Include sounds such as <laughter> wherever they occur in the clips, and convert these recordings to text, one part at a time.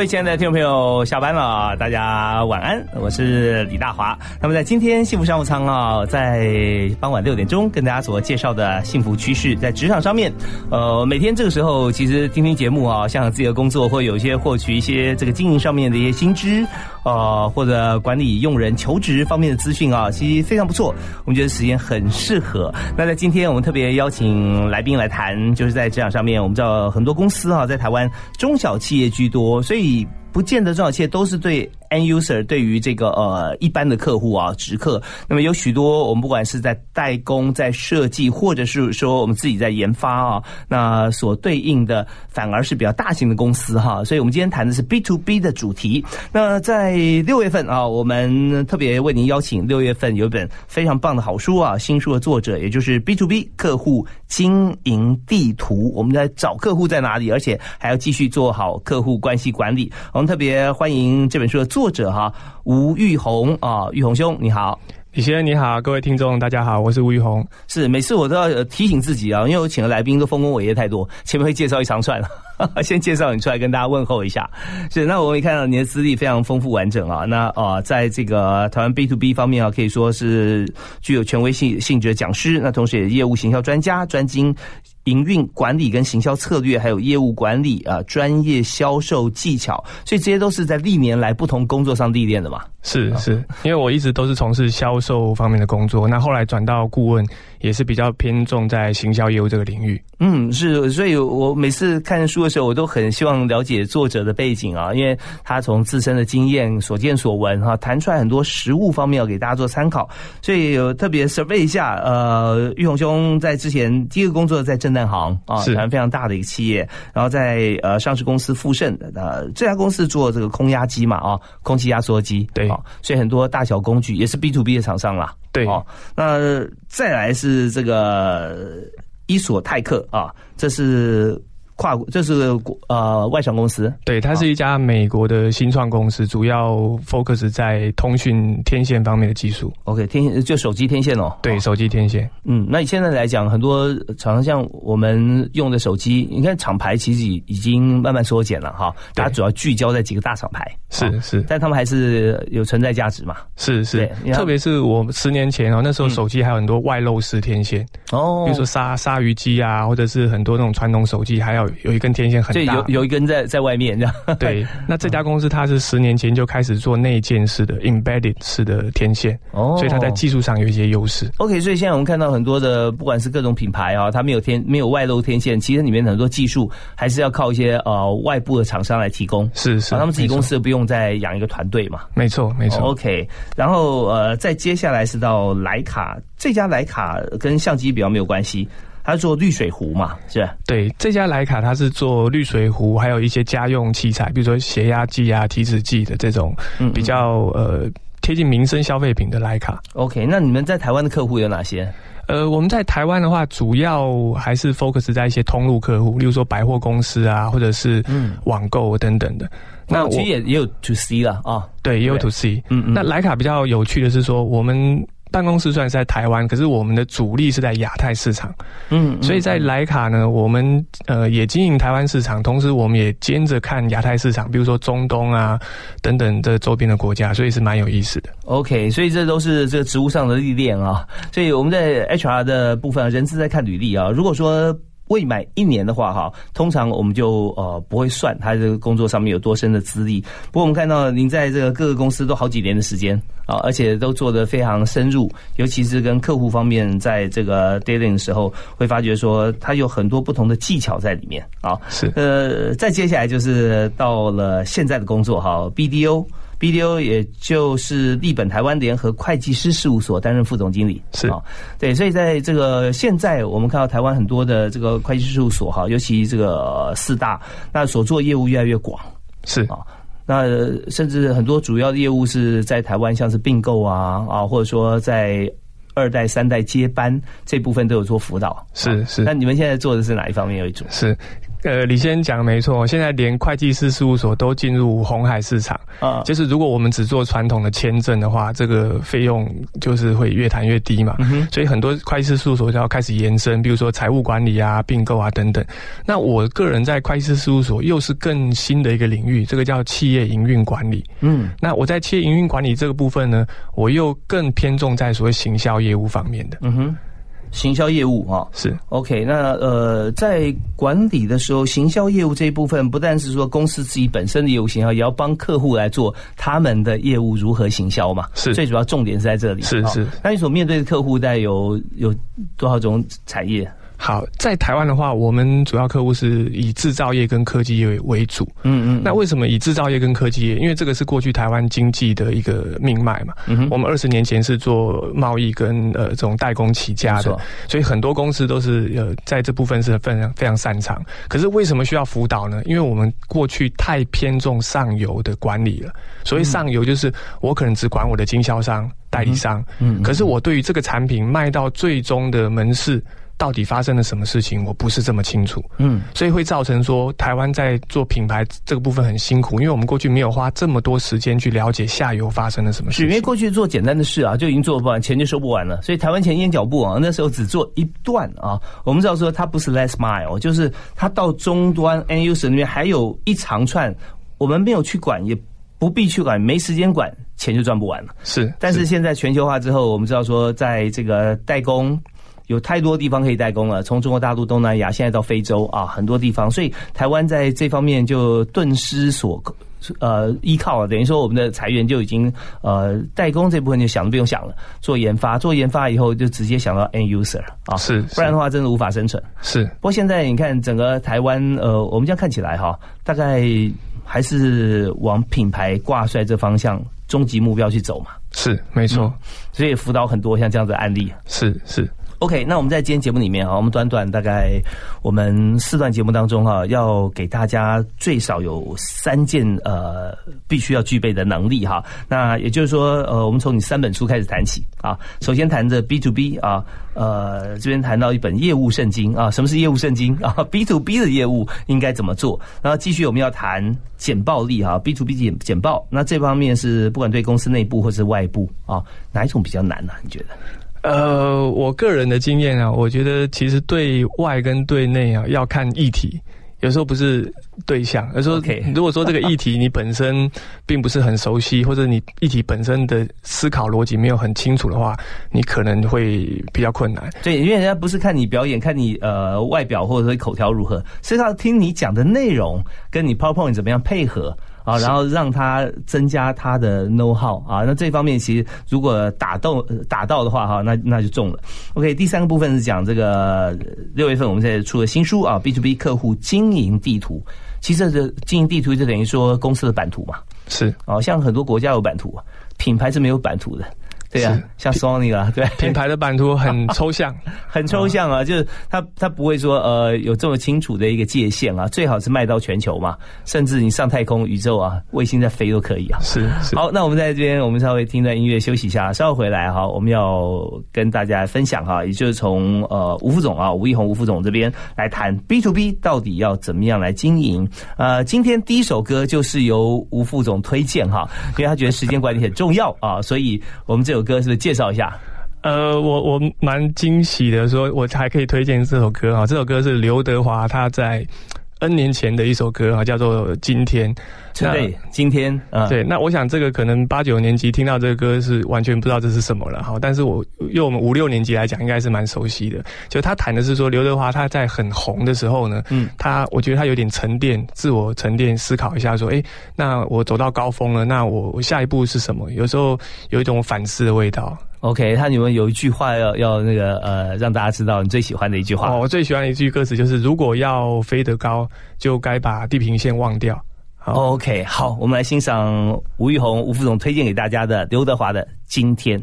各位亲爱的听众朋友，下班了，大家晚安，我是李大华。那么在今天幸福商务舱啊，在傍晚六点钟跟大家所介绍的幸福趋势，在职场上面，呃，每天这个时候其实听听节目啊，像自己的工作会有一些获取一些这个经营上面的一些新知，呃，或者管理用人求职方面的资讯啊，其实非常不错。我们觉得时间很适合。那在今天我们特别邀请来宾来谈，就是在职场上面，我们知道很多公司啊，在台湾中小企业居多，所以。你不见得这一切都是对。End user 对于这个呃一般的客户啊，直客，那么有许多我们不管是在代工、在设计，或者是说我们自己在研发啊，那所对应的反而是比较大型的公司哈。所以我们今天谈的是 B to B 的主题。那在六月份啊，我们特别为您邀请六月份有一本非常棒的好书啊，新书的作者，也就是 B to B 客户经营地图。我们在找客户在哪里，而且还要继续做好客户关系管理。我们特别欢迎这本书的作。作者哈吴玉红啊，玉红兄你好，李先生你好，各位听众大家好，我是吴玉红。是每次我都要提醒自己啊，因为我请的来宾都丰功伟业太多，前面会介绍一长串了，<laughs> 先介绍你出来跟大家问候一下。是那我们看到你的资历非常丰富完整啊，那啊在这个台湾 B to B 方面啊，可以说是具有权威性性质的讲师，那同时也业务行销专家，专精。营运管理跟行销策略，还有业务管理啊，专业销售技巧，所以这些都是在历年来不同工作上历练的嘛。是是，因为我一直都是从事销售方面的工作，那后来转到顾问，也是比较偏重在行销业务这个领域。嗯，是，所以我每次看书的时候，我都很希望了解作者的背景啊，因为他从自身的经验、所见所闻哈，谈出来很多实物方面要给大家做参考。所以有特别 survey 一下，呃，玉红兄在之前第一个工作在正南行啊，是非常大的一个企业，然后在呃上市公司富盛的，呃这家公司做这个空压机嘛啊，空气压缩机对。所以很多大小工具也是 B to B 的厂商啦。对，哦，那再来是这个伊索泰克啊，这是。跨国这是呃外商公司，对，它是一家美国的新创公司，主要 focus 在通讯天线方面的技术。OK，天线就手机天线哦。对，手机天线。嗯，那你现在来讲，很多厂商像我们用的手机，你看厂牌其实已已经慢慢缩减了哈，它主要聚焦在几个大厂牌。是是，但他们还是有存在价值嘛？是是，特别是我十年前哦，那时候手机还有很多外露式天线哦，比如说鲨鲨鱼机啊，或者是很多那种传统手机还要。有一根天线很大，有有一根在在外面这样。对，<laughs> 那这家公司它是十年前就开始做内建式的 embedded 式的天线，哦，所以它在技术上有一些优势。OK，所以现在我们看到很多的，不管是各种品牌啊，它没有天没有外露天线，其实里面很多技术还是要靠一些呃外部的厂商来提供。是是，他们自己公司不用再养一个团队嘛？没错没错。OK，然后呃，再接下来是到徕卡，这家徕卡跟相机比较没有关系。他做滤水壶嘛，是吧？对，这家莱卡它是做滤水壶，还有一些家用器材，比如说血压计啊、体脂计的这种比较呃贴近民生消费品的莱卡。OK，那你们在台湾的客户有哪些？呃，我们在台湾的话，主要还是 focus 在一些通路客户，例如说百货公司啊，或者是网购等等的。那其实也也有 to C 了啊，对，也有 to C。嗯嗯。那莱卡比较有趣的是说，我们。办公室虽然是在台湾，可是我们的主力是在亚太市场，嗯，所以在莱卡呢，我们呃也经营台湾市场，同时我们也兼着看亚太市场，比如说中东啊等等这周边的国家，所以是蛮有意思的。OK，所以这都是这个职务上的历练啊。所以我们在 HR 的部分，人资在看履历啊。如果说未满一年的话，哈，通常我们就呃不会算他这个工作上面有多深的资历。不过我们看到您在这个各个公司都好几年的时间啊，而且都做得非常深入，尤其是跟客户方面在这个 dealing 的时候，会发觉说他有很多不同的技巧在里面啊。是呃，再接下来就是到了现在的工作哈，BDO。BDO 也就是立本台湾联合会计师事务所担任副总经理。是啊，对，所以在这个现在我们看到台湾很多的这个会计师事务所哈，尤其这个四大，那所做业务越来越广。是啊。那甚至很多主要的业务是在台湾，像是并购啊啊，或者说在二代、三代接班这部分都有做辅导。是是。那你们现在做的是哪一方面为主？是。呃，李先生讲的没错，现在连会计师事务所都进入红海市场啊。就是如果我们只做传统的签证的话，这个费用就是会越谈越低嘛。所以很多会计师事务所就要开始延伸，比如说财务管理啊、并购啊等等。那我个人在会计师事务所又是更新的一个领域，这个叫企业营运管理。嗯，那我在企业营运管理这个部分呢，我又更偏重在所谓行销业务方面的。嗯哼。行销业务啊，是 OK。那呃，在管理的时候，行销业务这一部分，不但是说公司自己本身的业务行销，也要帮客户来做他们的业务如何行销嘛。是，最主要重点是在这里。是是。那你所面对的客户在有有多少种产业？好，在台湾的话，我们主要客户是以制造业跟科技业为主。嗯嗯。那为什么以制造业跟科技业？因为这个是过去台湾经济的一个命脉嘛。嗯哼。我们二十年前是做贸易跟呃这种代工起家的，所以很多公司都是呃在这部分是非常非常擅长。可是为什么需要辅导呢？因为我们过去太偏重上游的管理了。所以上游就是我可能只管我的经销商、代理商。嗯。可是我对于这个产品卖到最终的门市。到底发生了什么事情？我不是这么清楚。嗯，所以会造成说台湾在做品牌这个部分很辛苦，因为我们过去没有花这么多时间去了解下游发生了什么事情。因为过去做简单的事啊，就已经做不完，钱就收不完了。所以台湾前烟脚步啊，那时候只做一段啊。我们知道说它不是 last mile，就是它到终端 end user 那边还有一长串，我们没有去管，也不必去管，没时间管，钱就赚不完了。是，但是现在全球化之后，我们知道说在这个代工。有太多地方可以代工了，从中国大陆、东南亚，现在到非洲啊，很多地方，所以台湾在这方面就顿失所呃依靠了，等于说我们的裁员就已经呃代工这部分就想都不用想了，做研发，做研发以后就直接想到 end user 啊，是，不然的话真的无法生存。是，不过现在你看整个台湾呃，我们这样看起来哈，大概还是往品牌挂帅这方向终极目标去走嘛。是，没错，所以辅导很多像这样的案例。是是。OK，那我们在今天节目里面啊，我们短短大概我们四段节目当中哈，要给大家最少有三件呃必须要具备的能力哈。那也就是说，呃，我们从你三本书开始谈起啊。首先谈着 B to B 啊，呃，这边谈到一本业务圣经啊，什么是业务圣经啊？B to B 的业务应该怎么做？然后继续我们要谈简报力哈，B to B 简简报，那这方面是不管对公司内部或是外部啊，哪一种比较难呢？你觉得？呃，我个人的经验啊，我觉得其实对外跟对内啊要看议题，有时候不是对象。有时候，<laughs> 如果说这个议题你本身并不是很熟悉，或者你议题本身的思考逻辑没有很清楚的话，你可能会比较困难。对，因为人家不是看你表演，看你呃外表或者说口条如何，是要听你讲的内容跟你 PowerPoint 怎么样配合。啊，然后让他增加他的 know how 啊，那这方面其实如果打到打到的话哈，那那就中了。OK，第三个部分是讲这个六月份我们现在出了新书啊，B to B 客户经营地图。其实这经营地图就等于说公司的版图嘛，是啊，像很多国家有版图，品牌是没有版图的。对呀，像 Sony 啦，对，品牌的版图很 <laughs> 抽象，很抽象啊，就是它它不会说呃有这么清楚的一个界限啊，最好是卖到全球嘛，甚至你上太空宇宙啊，卫星在飞都可以啊。是，好，那我们在这边我们稍微听段音乐休息一下，稍后回来哈，我们要跟大家分享哈，也就是从呃吴副总啊吴一红吴副总这边来谈 B to B 到底要怎么样来经营。呃，今天第一首歌就是由吴副总推荐哈，因为他觉得时间管理很重要啊，所以我们这首歌是介绍一下？呃，我我蛮惊喜的，说我还可以推荐这首歌哈。这首歌是刘德华他在 N 年前的一首歌啊，叫做《今天》。对，今天啊，对。那我想这个可能八九年级听到这个歌是完全不知道这是什么了哈。但是我用我们五六年级来讲，应该是蛮熟悉的。就他谈的是说，刘德华他在很红的时候呢，嗯，他我觉得他有点沉淀，自我沉淀，思考一下说，哎，那我走到高峰了，那我我下一步是什么？有时候有一种反思的味道。OK，他你们有一句话要要那个呃，让大家知道你最喜欢的一句话。哦，我最喜欢的一句歌词就是：如果要飞得高，就该把地平线忘掉。OK，好，我们来欣赏吴玉红吴副总推荐给大家的刘德华的《今天》。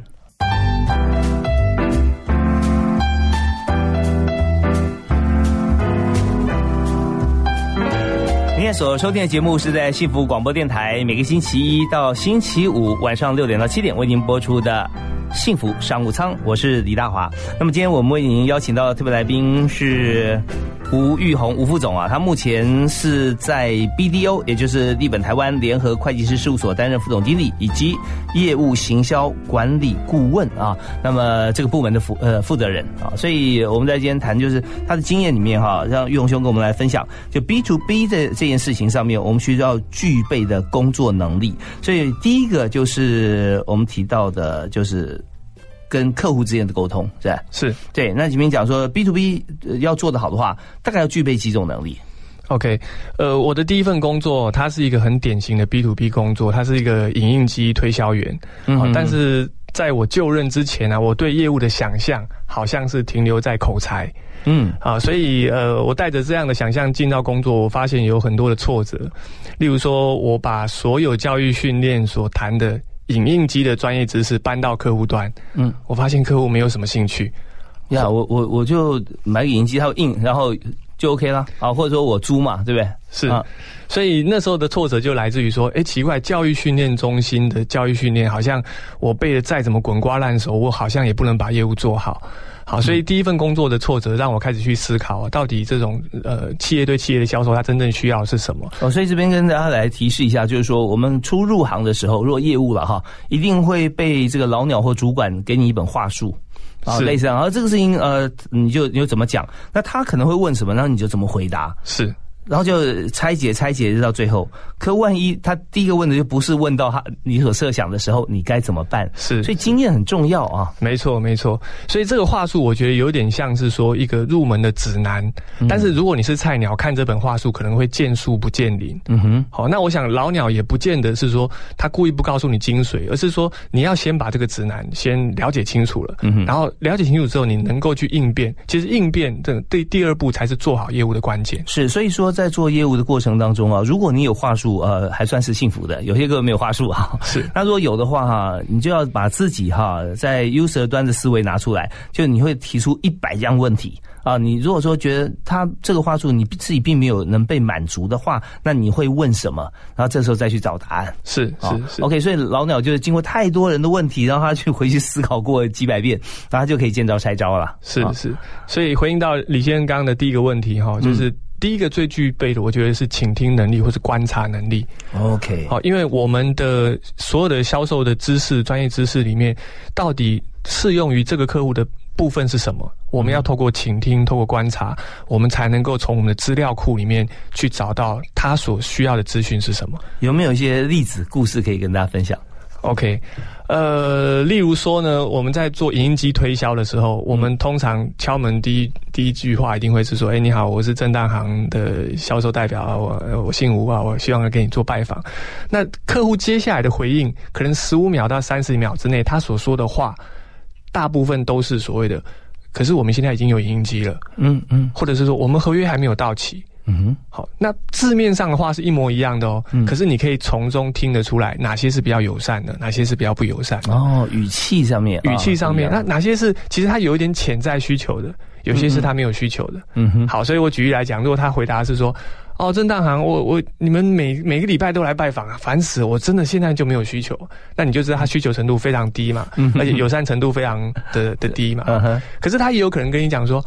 今天所收听的节目是在幸福广播电台，每个星期一到星期五晚上六点到七点为您播出的《幸福商务舱》，我是李大华。那么今天我们为您邀请到的特别来宾是。吴玉红，吴副总啊，他目前是在 BDO，也就是立本台湾联合会计师事务所担任副总经理以及业务行销管理顾问啊。那么这个部门的负呃负责人啊，所以我们在今天谈就是他的经验里面哈，让玉红兄跟我们来分享，就 B to B 的这件事情上面，我们需要具备的工作能力。所以第一个就是我们提到的，就是。跟客户之间的沟通，是吧？是对。那前面讲说 B to B 要做得好的话，大概要具备几种能力？OK，呃，我的第一份工作，它是一个很典型的 B to B 工作，它是一个影印机推销员。嗯，但是在我就任之前呢，我对业务的想象好像是停留在口才。嗯，啊，所以呃，我带着这样的想象进到工作，我发现有很多的挫折。例如说，我把所有教育训练所谈的。影印机的专业知识搬到客户端，嗯，我发现客户没有什么兴趣。呀，我我我就买个影印机，它印，然后就 OK 了啊，或者说我租嘛，对不对？是，所以那时候的挫折就来自于说，哎，奇怪，教育训练中心的教育训练，好像我背的再怎么滚瓜烂熟，我好像也不能把业务做好。好，所以第一份工作的挫折让我开始去思考，到底这种呃企业对企业的销售，它真正需要是什么？哦，所以这边跟大家来提示一下，就是说我们初入行的时候，如果业务了哈，一定会被这个老鸟或主管给你一本话术啊，类似这样，而这个事情呃，你就你就怎么讲？那他可能会问什么，然后你就怎么回答？是。然后就拆解拆解，就到最后。可万一他第一个问的就不是问到他你所设想的时候，你该怎么办？是，所以经验很重要啊。没错，没错。所以这个话术，我觉得有点像是说一个入门的指南。但是如果你是菜鸟，看这本话术可能会见树不见林。嗯哼。好，那我想老鸟也不见得是说他故意不告诉你精髓，而是说你要先把这个指南先了解清楚了。嗯哼。然后了解清楚之后，你能够去应变。其实应变这第第二步才是做好业务的关键。是，所以说。在做业务的过程当中啊，如果你有话术，呃，还算是幸福的。有些个没有话术啊，是。<laughs> 那如果有的话哈，你就要把自己哈在 user 端的思维拿出来，就你会提出一百样问题啊。你如果说觉得他这个话术你自己并没有能被满足的话，那你会问什么？然后这时候再去找答案。是是是。OK，所以老鸟就是经过太多人的问题，让他去回去思考过几百遍，然后他就可以见招拆招了。是是。所以回应到李先生刚刚的第一个问题哈，就是。第一个最具备的，我觉得是倾听能力或是观察能力。OK，好，因为我们的所有的销售的知识、专业知识里面，到底适用于这个客户的部分是什么？我们要透过倾听、透过观察，我们才能够从我们的资料库里面去找到他所需要的资讯是什么。有没有一些例子、故事可以跟大家分享？OK，呃，例如说呢，我们在做影音机推销的时候，我们通常敲门第一第一句话一定会是说：“哎，你好，我是正大行的销售代表啊，我我姓吴啊，我希望来跟你做拜访。”那客户接下来的回应，可能十五秒到三十秒之内，他所说的话，大部分都是所谓的：“可是我们现在已经有影音机了。”嗯嗯，或者是说我们合约还没有到期。嗯哼，好，那字面上的话是一模一样的哦，可是你可以从中听得出来哪些是比较友善的，哪些是比较不友善。哦，语气上面，语气上面，那哪些是其实他有一点潜在需求的，有些是他没有需求的。嗯哼，好，所以我举例来讲，如果他回答是说，哦，正大行，我我你们每每个礼拜都来拜访啊，烦死，我真的现在就没有需求，那你就知道他需求程度非常低嘛，而且友善程度非常的的低嘛。嗯，可是他也有可能跟你讲说，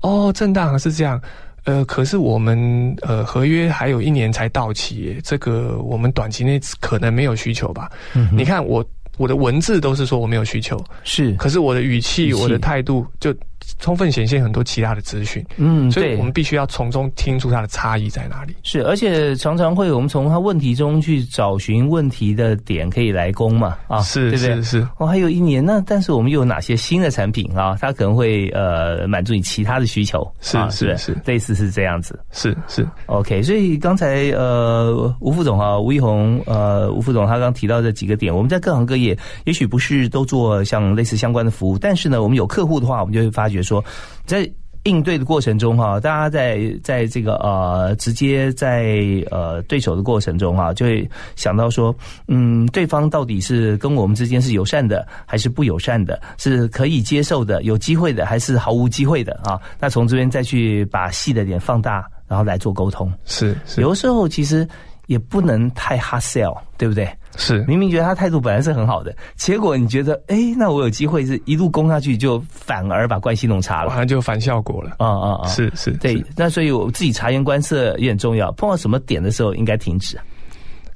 哦，正大行是这样。呃，可是我们呃合约还有一年才到期，这个我们短期内可能没有需求吧？嗯，你看我我的文字都是说我没有需求，是，可是我的语气、我的态度就。充分显现很多其他的资讯，嗯，所以我们必须要从中听出它的差异在哪里。是，而且常常会我们从他问题中去找寻问题的点，可以来攻嘛？啊，是，对不对？是。哦，还有一年呢，但是我们又有哪些新的产品啊？它可能会呃满足你其他的需求，是是是，类似是这样子，是是。OK，所以刚才呃吴副总啊吴一红呃吴副总他刚提到这几个点，我们在各行各业也许不是都做像类似相关的服务，但是呢，我们有客户的话，我们就会发觉。说，在应对的过程中哈，大家在在这个呃直接在呃对手的过程中哈，就会想到说，嗯，对方到底是跟我们之间是友善的还是不友善的，是可以接受的、有机会的还是毫无机会的啊？那从这边再去把细的点放大，然后来做沟通。是，有的时候其实也不能太 hard sell，对不对？是，明明觉得他态度本来是很好的，结果你觉得，哎，那我有机会是一路攻下去，就反而把关系弄差了，好像就反效果了。啊啊啊！是是，对。那所以我自己察言观色也很重要。碰到什么点的时候应该停止？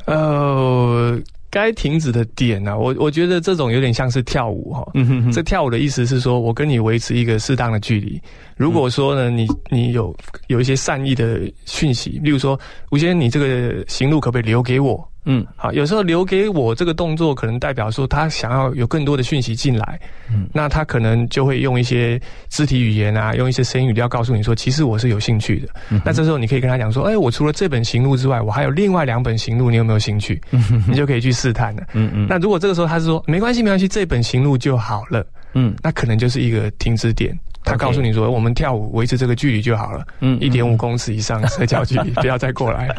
呃，该停止的点呢？我我觉得这种有点像是跳舞哈。嗯哼哼。这跳舞的意思是说我跟你维持一个适当的距离。如果说呢，你你有有一些善意的讯息，例如说，吴先生，你这个行路可不可以留给我？嗯，好，有时候留给我这个动作，可能代表说他想要有更多的讯息进来。嗯，那他可能就会用一些肢体语言啊，用一些声音语调告诉你说，其实我是有兴趣的。嗯那这时候你可以跟他讲说，哎，我除了这本行路之外，我还有另外两本行路，你有没有兴趣？嗯你就可以去试探了。嗯嗯。那如果这个时候他是说没关系，没关系，这本行路就好了。嗯，那可能就是一个停止点。他告诉你说：“我们跳舞维持这个距离就好了，嗯，一点五公尺以上社交距离，<laughs> 不要再过来了。”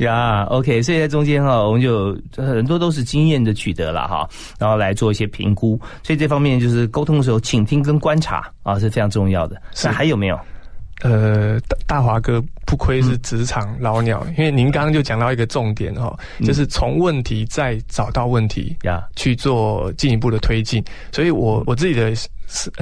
呀，OK，所以在中间哈，我们就很多都是经验的取得了哈，然后来做一些评估。所以这方面就是沟通的时候，倾听跟观察啊是非常重要的。那还有没有？呃，大大华哥不愧是职场老鸟，因为您刚刚就讲到一个重点哈，就是从问题再找到问题呀，去做进一步的推进。所以我我自己的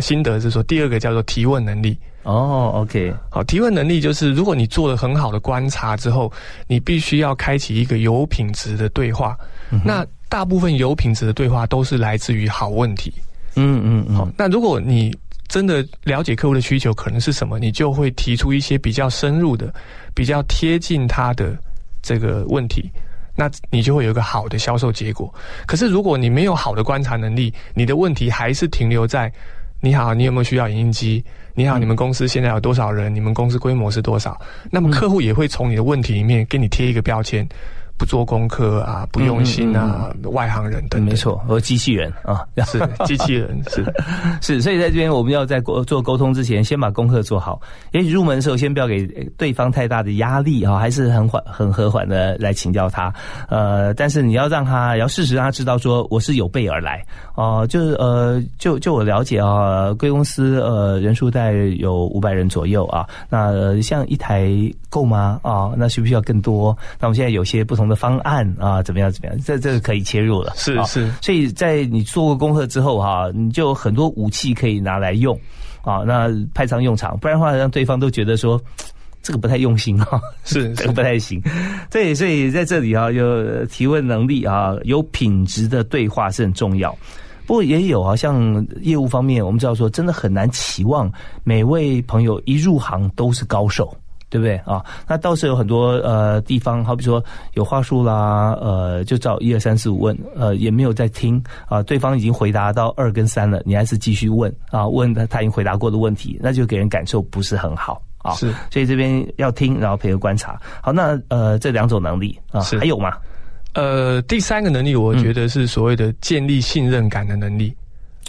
心得是说，第二个叫做提问能力。哦，OK，好，提问能力就是如果你做了很好的观察之后，你必须要开启一个有品质的对话。那大部分有品质的对话都是来自于好问题。嗯嗯嗯。好，那如果你真的了解客户的需求可能是什么，你就会提出一些比较深入的、比较贴近他的这个问题，那你就会有一个好的销售结果。可是如果你没有好的观察能力，你的问题还是停留在“你好，你有没有需要影印机？你好，你们公司现在有多少人？你们公司规模是多少？”那么客户也会从你的问题里面给你贴一个标签。不做功课啊，不用心啊，外行人等，没错，和机器人啊，是机器人，是 <laughs> 是，所以在这边我们要在做沟通之前，先把功课做好。也许入门的时候，先不要给对方太大的压力啊，还是很缓、很和缓的来请教他。呃，但是你要让他，要事实让他知道说我是有备而来啊。就是呃，就就我了解啊，贵公司呃人数在有五百人左右啊。那像一台够吗？啊，那需不需要更多？那我们现在有些不同。的方案啊，怎么样？怎么样？这这个可以切入了，是是。所以在你做过功课之后哈，你就有很多武器可以拿来用啊，那派上用场。不然的话，让对方都觉得说这个不太用心啊，是 <laughs> 这个不太行。对，所以在这里啊，有提问能力啊，有品质的对话是很重要。不过也有啊，像业务方面，我们知道说，真的很难期望每位朋友一入行都是高手。对不对啊？那倒是有很多呃地方，好比说有话术啦，呃，就照一二三四五问，呃，也没有在听啊。对方已经回答到二跟三了，你还是继续问啊？问他他已经回答过的问题，那就给人感受不是很好啊。是，所以这边要听，然后配合观察。好，那呃这两种能力啊，还有吗？呃，第三个能力，我觉得是所谓的建立信任感的能力。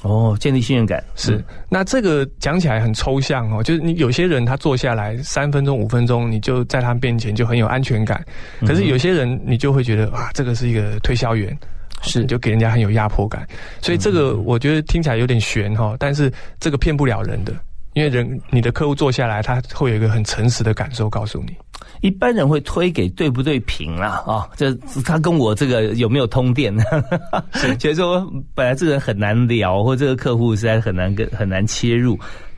哦，建立信任感是。那这个讲起来很抽象哦，就是你有些人他坐下来三分钟、五分钟，你就在他面前就很有安全感。可是有些人你就会觉得啊，这个是一个推销员，是就给人家很有压迫感。所以这个我觉得听起来有点悬哈，但是这个骗不了人的，因为人你的客户坐下来，他会有一个很诚实的感受告诉你。一般人会推给对不对平啦啊，这他跟我这个有没有通电？<laughs> 觉得说本来这个人很难聊，或这个客户实在很难跟很难切入，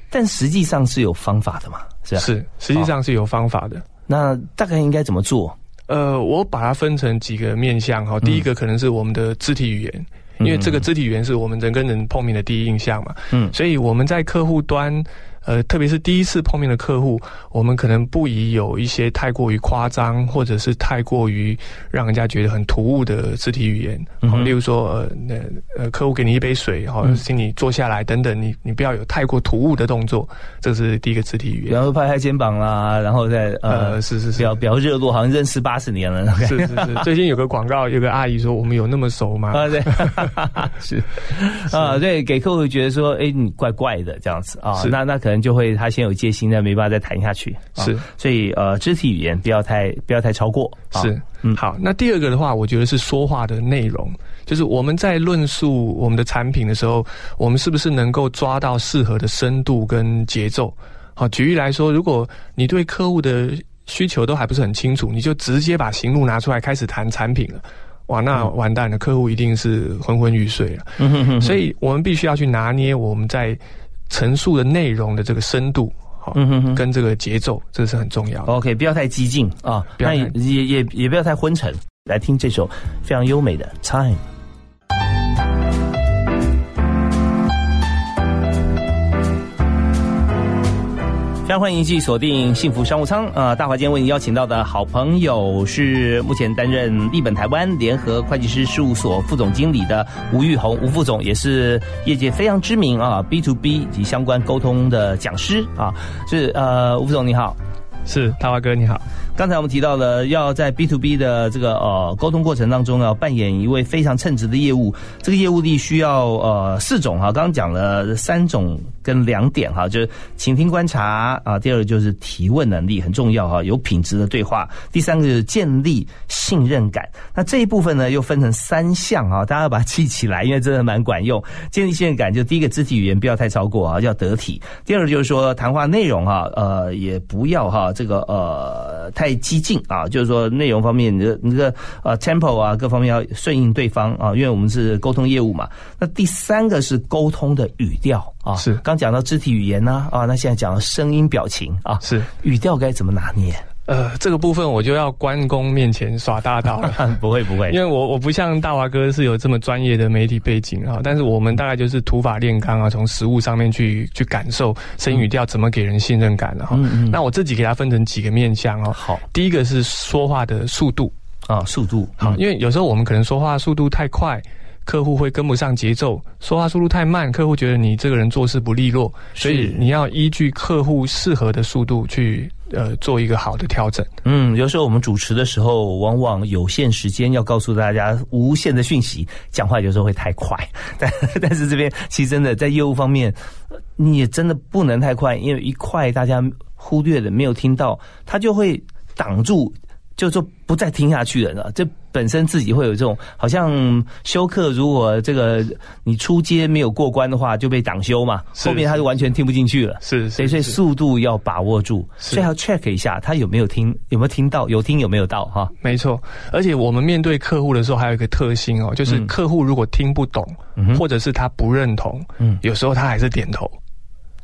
但实际上是有方法的嘛，是吧？是，实际上是有方法的。那大概应该怎么做？呃，我把它分成几个面向哈。第一个可能是我们的肢体语言，因为这个肢体语言是我们人跟人碰面的第一印象嘛。嗯，所以我们在客户端。呃，特别是第一次碰面的客户，我们可能不宜有一些太过于夸张，或者是太过于让人家觉得很突兀的肢体语言。嗯，例如说，呃，那呃，客户给你一杯水，然后请你坐下来等等，你你不要有太过突兀的动作，这是第一个肢体语言。然后拍拍肩膀啦，然后再呃，是是是，比较比较热络，好像认识八十年了。是是是，最近有个广告，有个阿姨说，我们有那么熟吗？啊，对，<laughs> 是啊，对，给客户觉得说，哎，你怪怪的这样子啊，那那可。能就会他先有戒心，那没办法再谈下去。是，所以呃，肢体语言不要太不要太超过。是，嗯，好。那第二个的话，我觉得是说话的内容，就是我们在论述我们的产品的时候，我们是不是能够抓到适合的深度跟节奏？好，举例来说，如果你对客户的需求都还不是很清楚，你就直接把行路拿出来开始谈产品了。哇，那完蛋了，客户一定是昏昏欲睡了。<laughs> 所以我们必须要去拿捏我们在陈述的内容的这个深度，好，跟这个节奏，这是很重要的。OK，不要太激进啊，那也也也不要太昏沉。来听这首非常优美的《Time》。欢迎继续锁定幸福商务舱啊！大华今天为您邀请到的好朋友是目前担任立本台湾联合会计师事务所副总经理的吴玉红吴副总，也是业界非常知名啊 B to B 及相关沟通的讲师啊。是呃，吴副总你好，是大华哥你好。刚才我们提到了要在 B to B 的这个呃沟通过程当中要扮演一位非常称职的业务，这个业务力需要呃四种哈，刚刚讲了三种。跟两点哈，就是倾听观察啊，第二个就是提问能力很重要哈，有品质的对话，第三个就是建立信任感。那这一部分呢，又分成三项啊，大家要把它记起来，因为真的蛮管用。建立信任感，就第一个肢体语言不要太超过啊，要得体；第二个就是说谈话内容哈，呃，也不要哈这个呃太激进啊，就是说内容方面你的你的呃 tempo 啊各方面要顺应对方啊，因为我们是沟通业务嘛。那第三个是沟通的语调。啊，是刚讲到肢体语言呢，啊，那现在讲声音表情啊，是语调该怎么拿捏？呃，这个部分我就要关公面前耍大刀了。<laughs> 不会不会，因为我我不像大华哥是有这么专业的媒体背景啊，但是我们大概就是土法炼钢啊，从实物上面去去感受声音语调怎么给人信任感的哈。那我自己给它分成几个面向哦。好，第一个是说话的速度啊，速度好，因为有时候我们可能说话速度太快。客户会跟不上节奏，说话速度太慢，客户觉得你这个人做事不利落，所以你要依据客户适合的速度去呃做一个好的调整。嗯，有时候我们主持的时候，往往有限时间要告诉大家无限的讯息，讲话有时候会太快。<laughs> 但但是这边其实真的在业务方面，你也真的不能太快，因为一快大家忽略的没有听到，他就会挡住。就说不再听下去了，这本身自己会有这种好像休克。如果这个你出街没有过关的话，就被挡休嘛，后面他就完全听不进去了。是，所以速度要把握住，所以要 check 一下他有没有听，有没有听到，有听有没有到哈。没错，而且我们面对客户的时候，还有一个特性哦，就是客户如果听不懂，或者是他不认同，嗯，有时候他还是点头。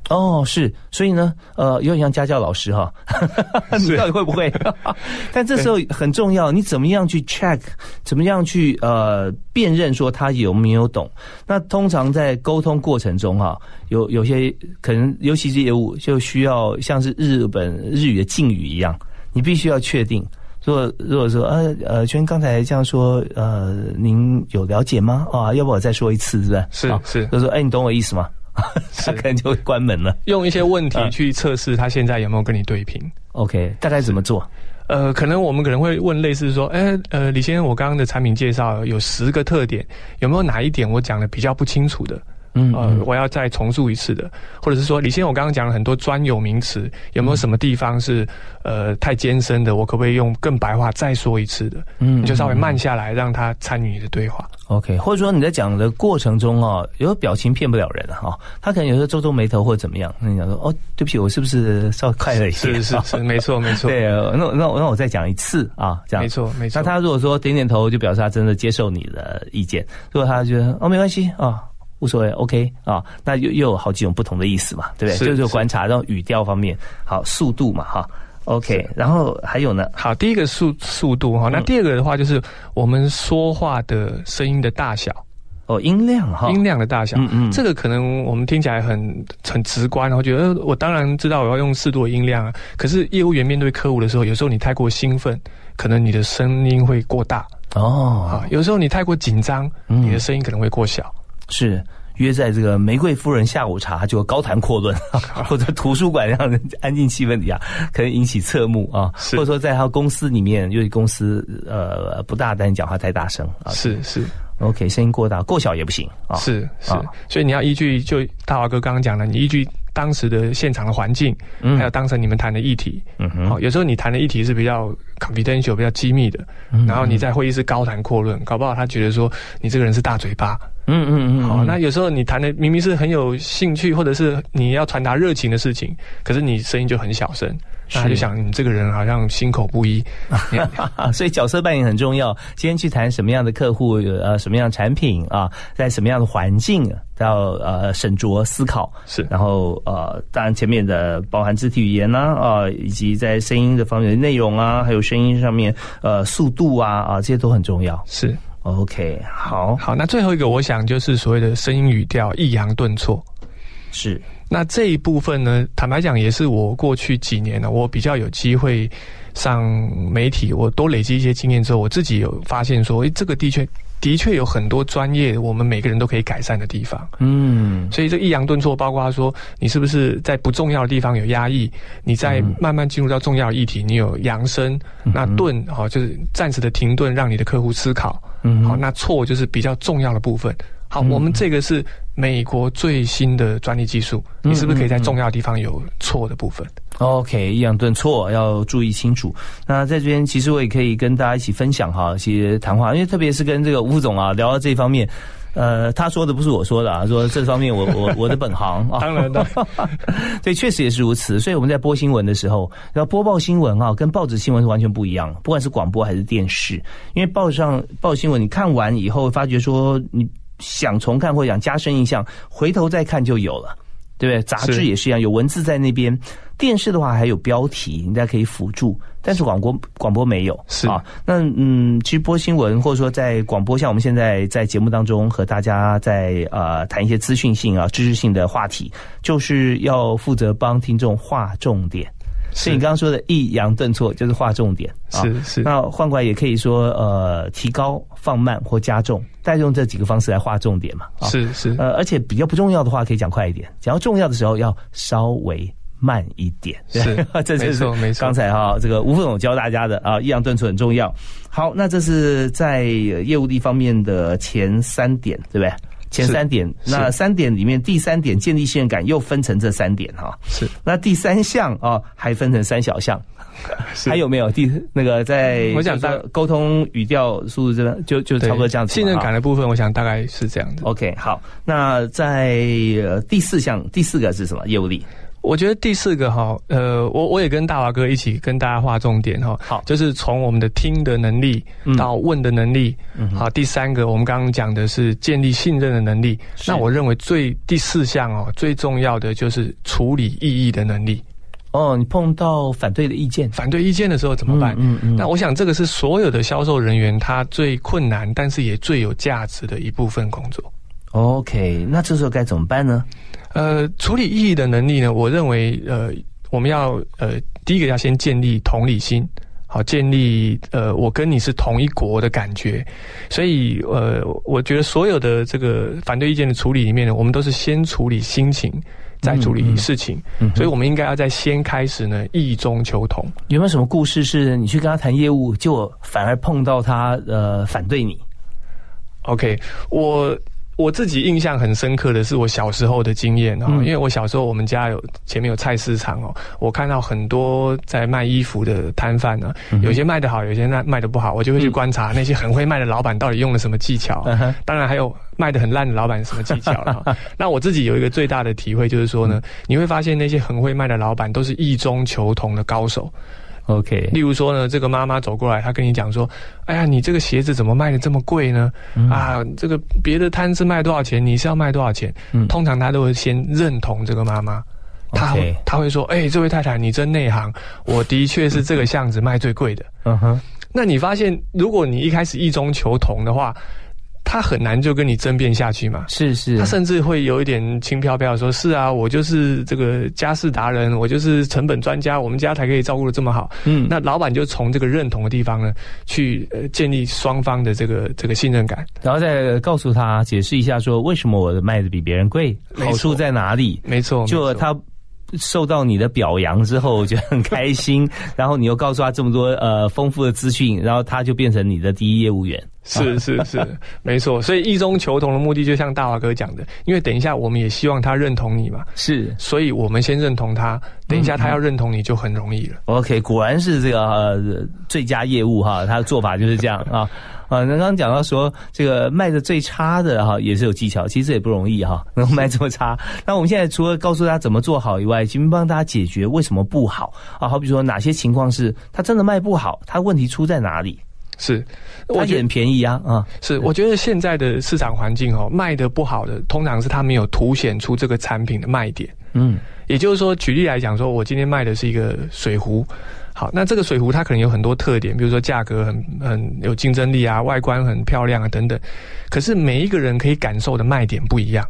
哦，是，所以呢，呃，有点像家教老师哈，<laughs> 你到底会不会？<laughs> 但这时候很重要，你怎么样去 check，怎么样去呃辨认说他有没有懂？那通常在沟通过程中哈，有有些可能，尤其是业务就需要像是日本日语的敬语一样，你必须要确定。如果如果说呃呃，娟刚才这样说，呃，您有了解吗？啊，要不我再说一次，是不是？是是，就说哎，你懂我意思吗？<laughs> 他可能就会关门了。用一些问题去测试他现在有没有跟你对平。OK，大概怎么做？呃，可能我们可能会问类似说，哎，呃，李先生，我刚刚的产品介绍有十个特点，有没有哪一点我讲的比较不清楚的？嗯，呃，我要再重述一次的，或者是说，李先生，我刚刚讲了很多专有名词，有没有什么地方是呃太艰深的？我可不可以用更白话再说一次的？嗯，你就稍微慢下来，让他参与你的对话。OK，或者说你在讲的过程中哦，有表情骗不了人哈，他可能有时候皱皱眉头或者怎么样，那你讲说哦，对不起，我是不是稍微快了一些？是是是，没错没错。对，那那那我再讲一次啊，这样没错没错。那他如果说点点头，就表示他真的接受你的意见；如果他觉得哦没关系啊。无所谓，OK 啊，那又又有好几种不同的意思嘛，对不对？就是观察，然后语调方面，好，速度嘛，哈，OK，然后还有呢，好，第一个速速度哈，那第二个的话就是我们说话的声音的大小，哦，音量哈，音量的大小，嗯嗯，这个可能我们听起来很很直观，然后觉得我当然知道我要用适度的音量啊，可是业务员面对客户的时候，有时候你太过兴奋，可能你的声音会过大哦，啊，有时候你太过紧张，你的声音可能会过小。是约在这个玫瑰夫人下午茶，就高谈阔论，<laughs> 或者图书馆让人安静气氛底下，可能引起侧目啊。或者说在他公司里面，因为公司呃不大，但讲话太大声啊。是是，OK，声音过大过小也不行啊。是是，所以你要依据就大华哥刚刚讲的，你依据当时的现场的环境，还有当时你们谈的议题。嗯哼，好，有时候你谈的议题是比较 confidential、比较机密的，然后你在会议室高谈阔论，搞不好他觉得说你这个人是大嘴巴。嗯嗯嗯，好，那有时候你谈的明明是很有兴趣，或者是你要传达热情的事情，可是你声音就很小声。他就想，你这个人好像心口不一，<laughs> 所以角色扮演很重要。今天去谈什么样的客户，呃，什么样的产品啊，在什么样的环境，要呃审酌思考是。然后呃，当然前面的包含肢体语言呐啊，以及在声音的方面的内容啊，还有声音上面呃速度啊啊，这些都很重要。是 OK，好好。那最后一个，我想就是所谓的声音语调抑扬顿挫，是。那这一部分呢，坦白讲，也是我过去几年呢，我比较有机会上媒体，我多累积一些经验之后，我自己有发现说，诶，这个的确的确有很多专业，我们每个人都可以改善的地方。嗯，所以这抑扬顿挫，包括说你是不是在不重要的地方有压抑，你在慢慢进入到重要的议题，你有扬声，那顿哈就是暂时的停顿，让你的客户思考。嗯，好，那错就是比较重要的部分。好，我们这个是美国最新的专利技术，你是不是可以在重要地方有错的部分？OK，抑扬顿挫要注意清楚。那在这边，其实我也可以跟大家一起分享哈一些谈话，因为特别是跟这个吴总啊聊到这方面，呃，他说的不是我说的啊，<laughs> 说这方面我我我的本行啊，<laughs> 当然的，<laughs> 对，确实也是如此。所以我们在播新闻的时候，要播报新闻啊，跟报纸新闻是完全不一样，不管是广播还是电视，因为报纸上报新闻，你看完以后发觉说你。想重看或者想加深印象，回头再看就有了，对不对？杂志也是一样，有文字在那边。电视的话还有标题，大家可以辅助，但是广播广播没有。是啊，那嗯，其实播新闻或者说在广播，像我们现在在节目当中和大家在呃谈一些资讯性啊、知识性的话题，就是要负责帮听众划重点。所以你刚刚说的抑扬顿挫就是划重点，是是。那换过来也可以说，呃，提高、放慢或加重，再用这几个方式来划重点嘛。是是。呃，而且比较不重要的话可以讲快一点，讲到重要的时候要稍微慢一点。是，<laughs> 这没错没错。刚才哈，这个吴副总教大家的啊，抑扬顿挫很重要。好，那这是在业务力方面的前三点，对不对？前三点，那三点里面第三点建立信任感又分成这三点哈。是，那第三项啊还分成三小项，<laughs> 还有没有第那个在？我想大沟通语调速度这边就就差不多这样子。信任感的部分，我想大概是这样子。OK，好，那在第四项第四个是什么业务力？我觉得第四个哈，呃，我我也跟大华哥一起跟大家画重点哈，好，就是从我们的听的能力到问的能力，好，第三个我们刚刚讲的是建立信任的能力，那我认为最第四项哦，最重要的就是处理异议的能力。哦，你碰到反对的意见，反对意见的时候怎么办？嗯嗯，那我想这个是所有的销售人员他最困难，但是也最有价值的一部分工作。OK，那这时候该怎么办呢？呃，处理异议的能力呢？我认为，呃，我们要呃，第一个要先建立同理心，好，建立呃，我跟你是同一国的感觉。所以，呃，我觉得所有的这个反对意见的处理里面呢，我们都是先处理心情，再处理事情。嗯所以，我们应该要在先开始呢，意中求同。有没有什么故事是你去跟他谈业务，就反而碰到他呃反对你？OK，我。我自己印象很深刻的是我小时候的经验哦，因为我小时候我们家有前面有菜市场哦，我看到很多在卖衣服的摊贩呢，有些卖的好，有些卖卖的不好，我就会去观察那些很会卖的老板到底用了什么技巧。当然还有卖的很烂的老板什么技巧了。<laughs> 那我自己有一个最大的体会就是说呢，你会发现那些很会卖的老板都是异中求同的高手。OK，例如说呢，这个妈妈走过来，她跟你讲说：“哎呀，你这个鞋子怎么卖的这么贵呢？啊，这个别的摊是卖多少钱，你是要卖多少钱？”通常她都会先认同这个妈妈，他他会说：“哎，这位太太，你真内行，我的确是这个巷子卖最贵的。”嗯哼，那你发现，如果你一开始意中求同的话。他很难就跟你争辩下去嘛？是是，他甚至会有一点轻飘飘说：“是啊，我就是这个家事达人，我就是成本专家，我们家才可以照顾的这么好。”嗯，那老板就从这个认同的地方呢，去呃建立双方的这个这个信任感，然后再告诉他解释一下说为什么我的卖的比别人贵，好处在哪里？没错，就他受到你的表扬之后就很开心，<laughs> 然后你又告诉他这么多呃丰富的资讯，然后他就变成你的第一业务员。是是是，没错。所以异中求同的目的，就像大华哥讲的，因为等一下我们也希望他认同你嘛。是，所以我们先认同他，等一下他要认同你就很容易了。OK，果然是这个呃最佳业务哈，他的做法就是这样啊。啊，那刚刚讲到说这个卖的最差的哈，也是有技巧，其实也不容易哈，能卖这么差。那我们现在除了告诉大家怎么做好以外，其实帮大家解决为什么不好啊？好比说哪些情况是它真的卖不好，它问题出在哪里？是，我觉得很便宜啊啊！是，我觉得现在的市场环境哦，卖的不好的，通常是它没有凸显出这个产品的卖点。嗯，也就是说，举例来讲，说我今天卖的是一个水壶。好，那这个水壶它可能有很多特点，比如说价格很很有竞争力啊，外观很漂亮啊等等。可是每一个人可以感受的卖点不一样，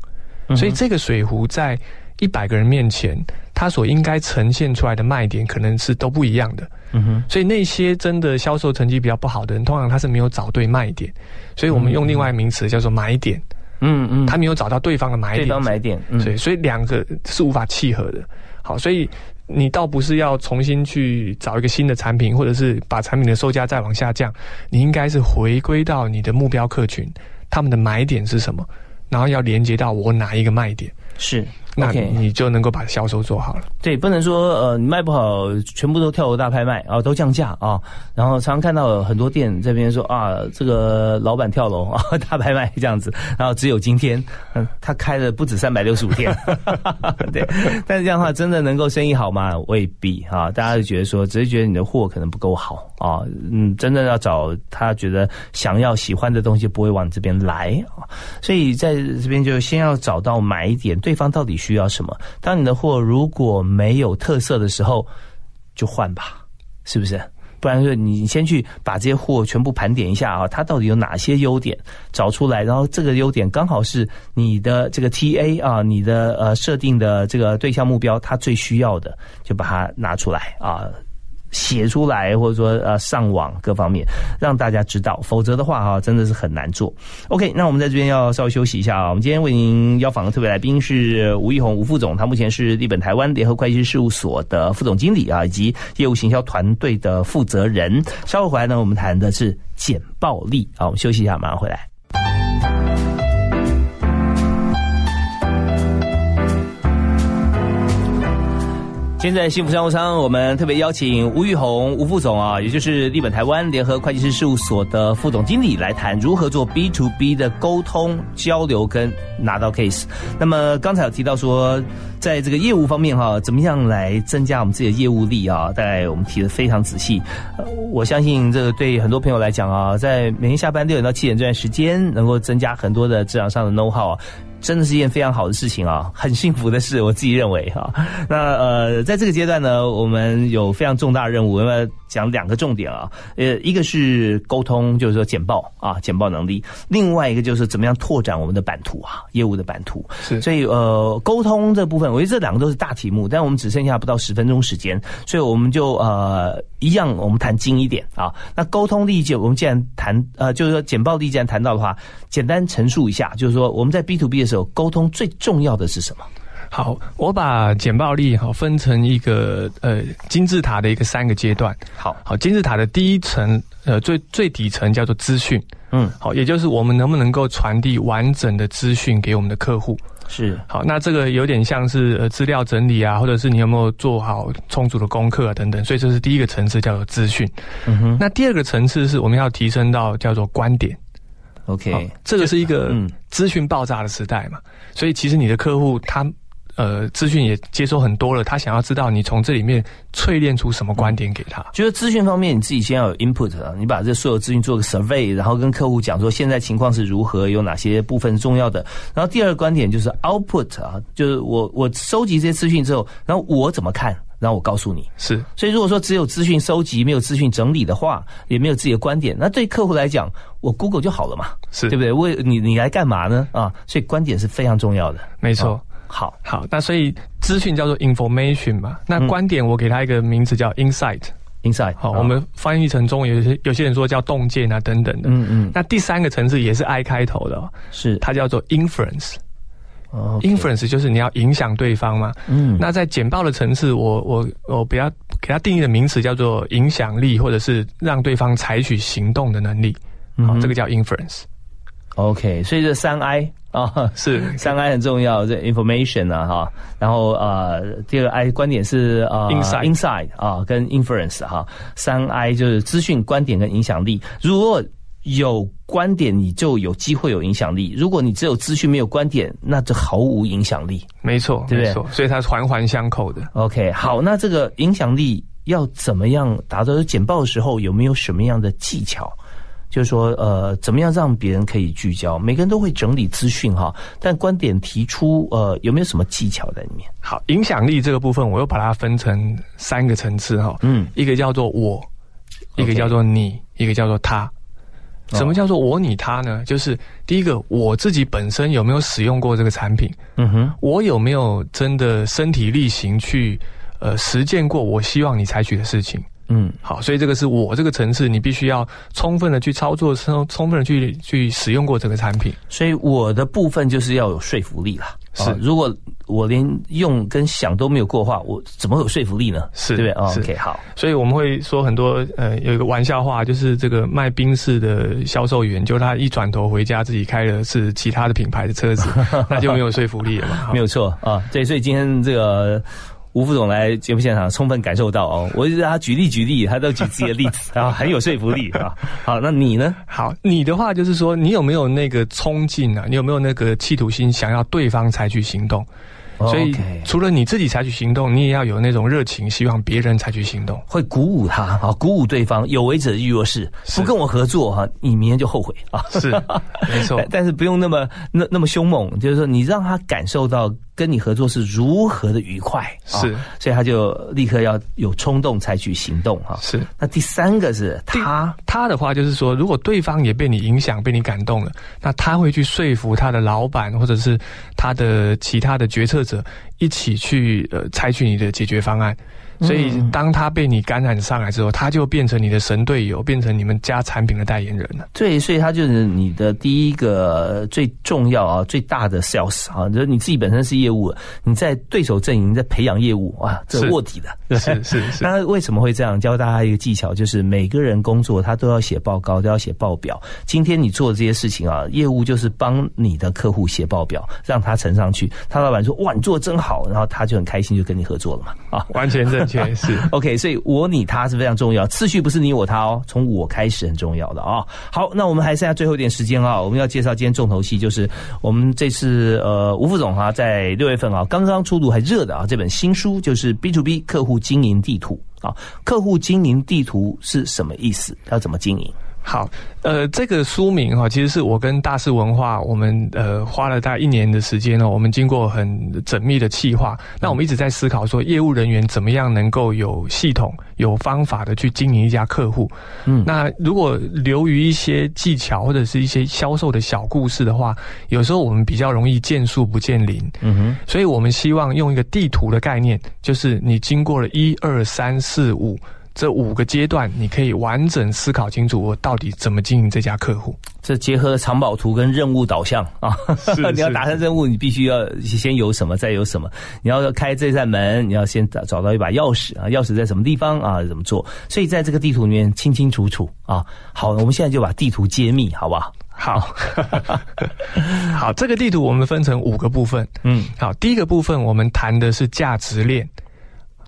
所以这个水壶在一百个人面前，它所应该呈现出来的卖点可能是都不一样的。嗯哼，所以那些真的销售成绩比较不好的人，通常他是没有找对卖点，所以我们用另外名词叫做买点。嗯嗯，他没有找到对方的买点，对方买点，所以所以两个是无法契合的。好，所以。你倒不是要重新去找一个新的产品，或者是把产品的售价再往下降，你应该是回归到你的目标客群，他们的买点是什么，然后要连接到我哪一个卖点是。那你就能够把销售做好了。对，不能说呃，你卖不好，全部都跳楼大拍卖啊，都降价啊。然后常常看到很多店这边说啊，这个老板跳楼啊，大拍卖 <laughs> 这样子。然后只有今天，嗯，他开了不止三百六十五天。<laughs> 对，但是这样的话，真的能够生意好吗？未必啊。大家就觉得说，只是觉得你的货可能不够好啊。嗯，真的要找他觉得想要喜欢的东西，不会往这边来啊。所以在这边就先要找到买点，对方到底。需要什么？当你的货如果没有特色的时候，就换吧，是不是？不然说你先去把这些货全部盘点一下啊，它到底有哪些优点，找出来，然后这个优点刚好是你的这个 T A 啊，你的呃设定的这个对象目标，他最需要的，就把它拿出来啊。写出来，或者说呃上网各方面，让大家知道，否则的话哈，真的是很难做。OK，那我们在这边要稍微休息一下啊。我们今天为您邀访的特别来宾是吴玉红吴副总，他目前是立本台湾联合会计师事务所的副总经理啊，以及业务行销团队的负责人。稍后回来呢，我们谈的是简暴力啊。我们休息一下，马上回来。现在幸福商务舱，我们特别邀请吴玉红吴副总啊，也就是立本台湾联合会计师事务所的副总经理来谈如何做 B to B 的沟通交流跟拿到 case。那么刚才有提到说，在这个业务方面哈，怎么样来增加我们自己的业务力啊？大概我们提的非常仔细。我相信这个对很多朋友来讲啊，在每天下班六点到七点这段时间，能够增加很多的职场上的 know how。真的是一件非常好的事情啊，很幸福的事，我自己认为哈。那呃，在这个阶段呢，我们有非常重大的任务，那么讲两个重点啊。呃，一个是沟通，就是说简报啊，简报能力；另外一个就是怎么样拓展我们的版图啊，业务的版图。是，所以呃，沟通这部分，我觉得这两个都是大题目，但我们只剩下不到十分钟时间，所以我们就呃一样，我们谈精一点啊。那沟通力就我们既然谈呃，就是说简报力既然谈到的话，简单陈述一下，就是说我们在 B to B 的时候，沟通最重要的是什么？好，我把简报力哈分成一个呃金字塔的一个三个阶段。好，好，金字塔的第一层呃最最底层叫做资讯，嗯，好，也就是我们能不能够传递完整的资讯给我们的客户。是，好，那这个有点像是呃资料整理啊，或者是你有没有做好充足的功课啊等等。所以这是第一个层次叫做资讯。嗯哼，那第二个层次是我们要提升到叫做观点。OK，这个是一个资讯爆炸的时代嘛，所以其实你的客户他呃资讯也接收很多了，他想要知道你从这里面淬炼出什么观点给他。觉得资讯方面你自己先要有 input 啊，你把这所有资讯做个 survey，然后跟客户讲说现在情况是如何，有哪些部分重要的。然后第二个观点就是 output 啊，就是我我收集这些资讯之后，然后我怎么看？然后我告诉你，是，所以如果说只有资讯收集，没有资讯整理的话，也没有自己的观点，那对客户来讲，我 Google 就好了嘛，是对不对？为你你来干嘛呢？啊，所以观点是非常重要的，没错。好，好，那所以资讯叫做 information 嘛，那观点我给他一个名字叫 insight，insight。好，我们翻译成中文，有些有些人说叫洞见啊等等的。嗯嗯。那第三个层次也是 I 开头的，是它叫做 inference。Inference 就是你要影响对方嘛。嗯，那在简报的层次，我我我比较给它定义的名词叫做影响力，或者是让对方采取行动的能力。好，这个叫 inference。OK，所以这三 I 啊，<laughs> 是三 I 很重要，这 information 啊哈，然后呃，第二个 I 观点是呃 inside 啊，跟 inference 哈，三 I 就是资讯、观点跟影响力。如果有观点，你就有机会有影响力；如果你只有资讯没有观点，那就毫无影响力。没错，对不对？所以它是环环相扣的。OK，好，那这个影响力要怎么样达到？简报的时候有没有什么样的技巧？就是说，呃，怎么样让别人可以聚焦？每个人都会整理资讯哈，但观点提出，呃，有没有什么技巧在里面？好，影响力这个部分，我又把它分成三个层次哈。嗯，一个叫做我，一个叫做你，一个叫做他。什么叫做我你他呢？就是第一个，我自己本身有没有使用过这个产品？嗯哼，我有没有真的身体力行去呃实践过我希望你采取的事情？嗯，好，所以这个是我这个层次，你必须要充分的去操作，充充分的去去使用过这个产品。所以我的部分就是要有说服力啦。是，如果我连用跟想都没有过的话，我怎么有说服力呢？是，对不对？OK，好。所以我们会说很多，呃，有一个玩笑话，就是这个卖宾士的销售员，就他一转头回家，自己开的是其他的品牌的车子，<laughs> 那就没有说服力了嘛。没有错啊，对，所以今天这个。吴副总来节目现场，充分感受到哦，我让他举例举例，他都举自己的例子，然后很有说服力啊。<laughs> 好，那你呢？好，你的话就是说，你有没有那个冲劲啊？你有没有那个企图心，想要对方采取行动？所以，除了你自己采取行动，你也要有那种热情，希望别人采取行动，会鼓舞他啊，鼓舞对方。有为者亦若是，不跟我合作哈，你明天就后悔啊。是，没错。<laughs> 但是不用那么那那么凶猛，就是说你让他感受到。跟你合作是如何的愉快，是，所以他就立刻要有冲动采取行动哈。是，那第三个是他，他的话就是说，如果对方也被你影响、被你感动了，那他会去说服他的老板或者是他的其他的决策者一起去呃采取你的解决方案。所以，当他被你感染上来之后，他就变成你的神队友，变成你们家产品的代言人了。对，所以他就是你的第一个最重要啊、最大的 sales 啊，就是你自己本身是业务，你在对手阵营在培养业务啊，这卧底的。是是是。<laughs> 那为什么会这样？教大家一个技巧，就是每个人工作他都要写报告，都要写报表。今天你做的这些事情啊，业务就是帮你的客户写报表，让他呈上去。他老板说：“哇，你做的真好。”然后他就很开心，就跟你合作了嘛。啊，完全正。全是 <laughs> OK，所以我你他是非常重要，次序不是你我他哦，从我开始很重要的啊。好，那我们还剩下最后一点时间啊，我们要介绍今天重头戏，就是我们这次呃吴副总哈，在六月份啊刚刚出炉还热的啊这本新书，就是 B to B 客户经营地图啊。客户经营地图是什么意思？要怎么经营？好，呃，这个书名哈，其实是我跟大师文化，我们呃花了大概一年的时间呢，我们经过很缜密的计划，那我们一直在思考说，业务人员怎么样能够有系统、有方法的去经营一家客户。嗯，那如果流于一些技巧或者是一些销售的小故事的话，有时候我们比较容易见树不见林。嗯哼，所以我们希望用一个地图的概念，就是你经过了一二三四五。这五个阶段，你可以完整思考清楚，我到底怎么经营这家客户。这结合藏宝图跟任务导向啊，你要达成任务，你必须要先有什么，再有什么。你要开这扇门，你要先找找到一把钥匙啊，钥匙在什么地方啊？怎么做？所以在这个地图里面清清楚楚啊。好，我们现在就把地图揭秘，好不好？好，<laughs> 好，这个地图我们分成五个部分。嗯，好，第一个部分我们谈的是价值链。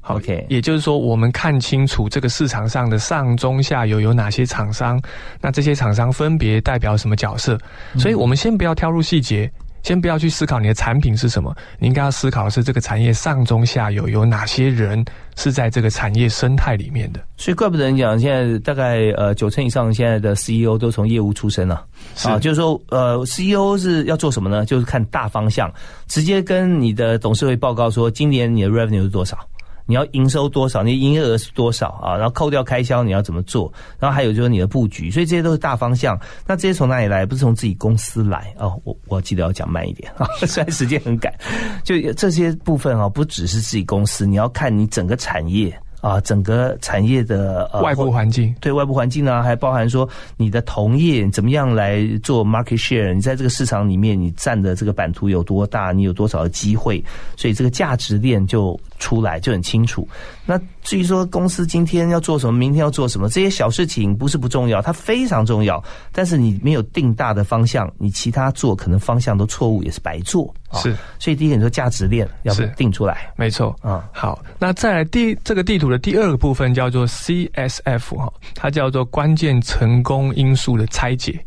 OK，也就是说，我们看清楚这个市场上的上中下游有哪些厂商，那这些厂商分别代表什么角色？所以我们先不要跳入细节，先不要去思考你的产品是什么，你应该要思考的是这个产业上中下游有哪些人是在这个产业生态里面的。所以，怪不得人讲现在大概呃九成以上现在的 CEO 都从业务出身了啊，就是说呃 CEO 是要做什么呢？就是看大方向，直接跟你的董事会报告说今年你的 revenue 是多少。你要营收多少？你营业额是多少啊？然后扣掉开销，你要怎么做？然后还有就是你的布局，所以这些都是大方向。那这些从哪里来？不是从自己公司来哦。我我记得要讲慢一点啊，虽然时间很赶。就这些部分啊，不只是自己公司，你要看你整个产业啊，整个产业的外部环境，对外部环境呢，还包含说你的同业怎么样来做 market share，你在这个市场里面你占的这个版图有多大，你有多少的机会，所以这个价值链就出来就很清楚。那至于说公司今天要做什么，明天要做什么，这些小事情不是不重要，它非常重要。但是你没有定大的方向，你其他做可能方向都错误，也是白做。是，所以第一个你说价值链要定出来，没错。嗯，好，那再来第这个地图的第二个部分叫做 CSF 哈，它叫做关键成功因素的拆解。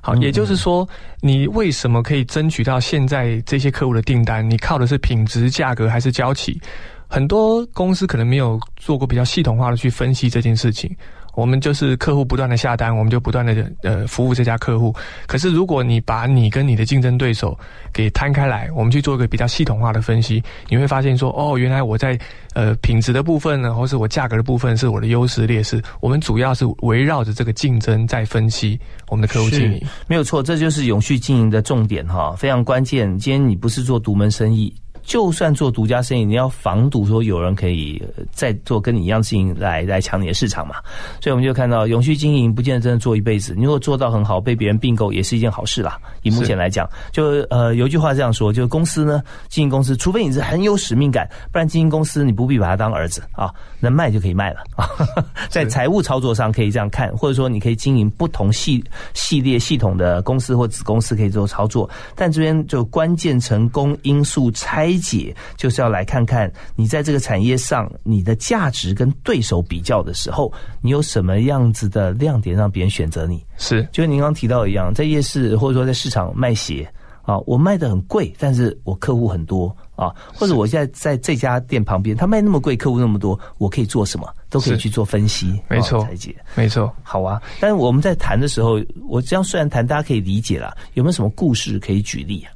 好，也就是说，你为什么可以争取到现在这些客户的订单？你靠的是品质、价格还是交期？很多公司可能没有做过比较系统化的去分析这件事情。我们就是客户不断的下单，我们就不断的呃服务这家客户。可是如果你把你跟你的竞争对手给摊开来，我们去做一个比较系统化的分析，你会发现说，哦，原来我在呃品质的部分呢，或是我价格的部分是我的优势劣势。我们主要是围绕着这个竞争在分析我们的客户经营，没有错，这就是永续经营的重点哈，非常关键。今天你不是做独门生意。就算做独家生意，你要防堵说有人可以再做跟你一样事情来来抢你的市场嘛？所以我们就看到永续经营不见得真的做一辈子。你如果做到很好，被别人并购也是一件好事啦。以目前来讲，就呃有一句话这样说，就是公司呢经营公司，除非你是很有使命感，不然经营公司你不必把它当儿子啊，能卖就可以卖了啊。<laughs> 在财务操作上可以这样看，或者说你可以经营不同系系列系统的公司或子公司可以做操作，但这边就关键成功因素拆。理解就是要来看看你在这个产业上你的价值跟对手比较的时候，你有什么样子的亮点让别人选择你？是，就您刚刚提到一样，在夜市或者说在市场卖鞋啊，我卖的很贵，但是我客户很多啊，或者我现在在这家店旁边，他卖那么贵，客户那么多，我可以做什么？都可以去做分析，没错，裁解，没错，好啊。但是我们在谈的时候，我这样虽然谈，大家可以理解了，有没有什么故事可以举例啊？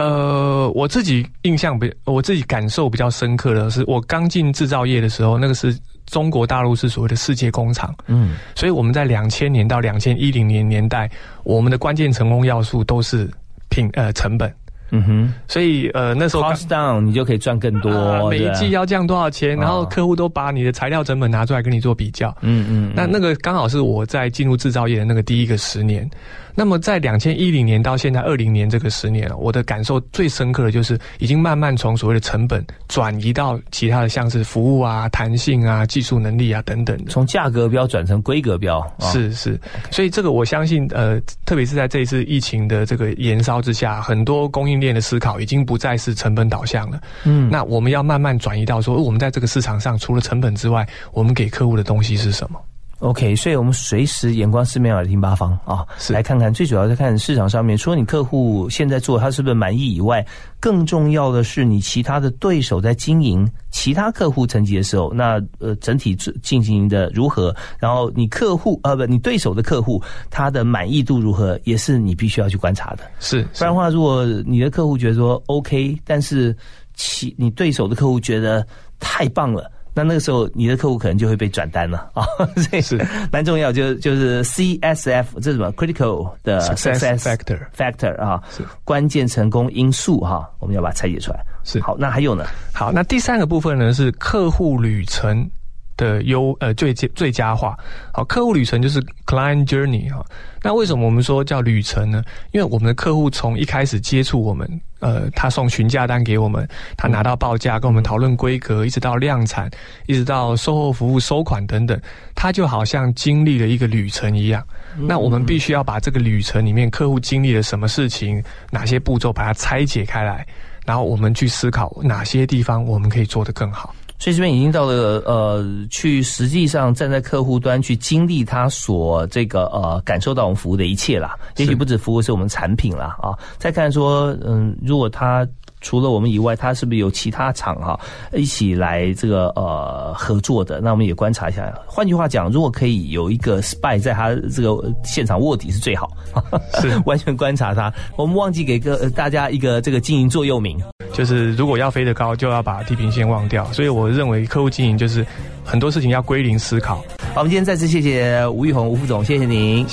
呃，我自己印象比我自己感受比较深刻的是，我刚进制造业的时候，那个是中国大陆是所谓的世界工厂，嗯，所以我们在两千年到两千一零年年代，我们的关键成功要素都是品呃成本。嗯哼，所以呃那时候 cost down 你就可以赚更多，每一季要降多少钱，然后客户都把你的材料成本拿出来跟你做比较。嗯嗯，那那个刚好是我在进入制造业的那个第一个十年。那么在两千一零年到现在二零年这个十年，我的感受最深刻的就是已经慢慢从所谓的成本转移到其他的，像是服务啊、弹性啊、技术能力啊等等的，从价格标转成规格标。是是，所以这个我相信，呃，特别是在这一次疫情的这个延烧之下，很多供应链的思考已经不再是成本导向了。嗯，那我们要慢慢转移到说，我们在这个市场上除了成本之外，我们给客户的东西是什么？OK，所以我们随时眼光四面，耳听八方啊，来看看。最主要是看市场上面，除了你客户现在做他是不是满意以外，更重要的是你其他的对手在经营其他客户层级的时候，那呃整体进行的如何？然后你客户呃不，你对手的客户他的满意度如何，也是你必须要去观察的。是，不然的话，如果你的客户觉得说 OK，但是其你对手的客户觉得太棒了。那那个时候，你的客户可能就会被转单了啊，<laughs> 这是蛮重要，就就是 CSF 这什么 critical 的 success factor factor 啊，是关键成功因素哈，我们要把它拆解出来。是好，那还有呢？好，那第三个部分呢是客户旅程。的优呃最最最佳化，好客户旅程就是 client journey 哈。那为什么我们说叫旅程呢？因为我们的客户从一开始接触我们，呃，他送询价单给我们，他拿到报价跟我们讨论规格，一直到量产，一直到售后服务收款等等，他就好像经历了一个旅程一样。那我们必须要把这个旅程里面客户经历了什么事情，哪些步骤把它拆解开来，然后我们去思考哪些地方我们可以做得更好。所以这边已经到了呃，去实际上站在客户端去经历他所这个呃感受到我们服务的一切啦。也许不止服务是我们产品啦啊。再看说嗯，如果他除了我们以外，他是不是有其他厂哈一起来这个呃合作的？那我们也观察一下。换句话讲，如果可以有一个 spy 在他这个现场卧底是最好，是 <laughs> 完全观察他。我们忘记给个大家一个这个经营座右铭。就是如果要飞得高，就要把地平线忘掉。所以我认为客户经营就是很多事情要归零思考。好，我们今天再次谢谢吴玉红吴副总，谢谢您。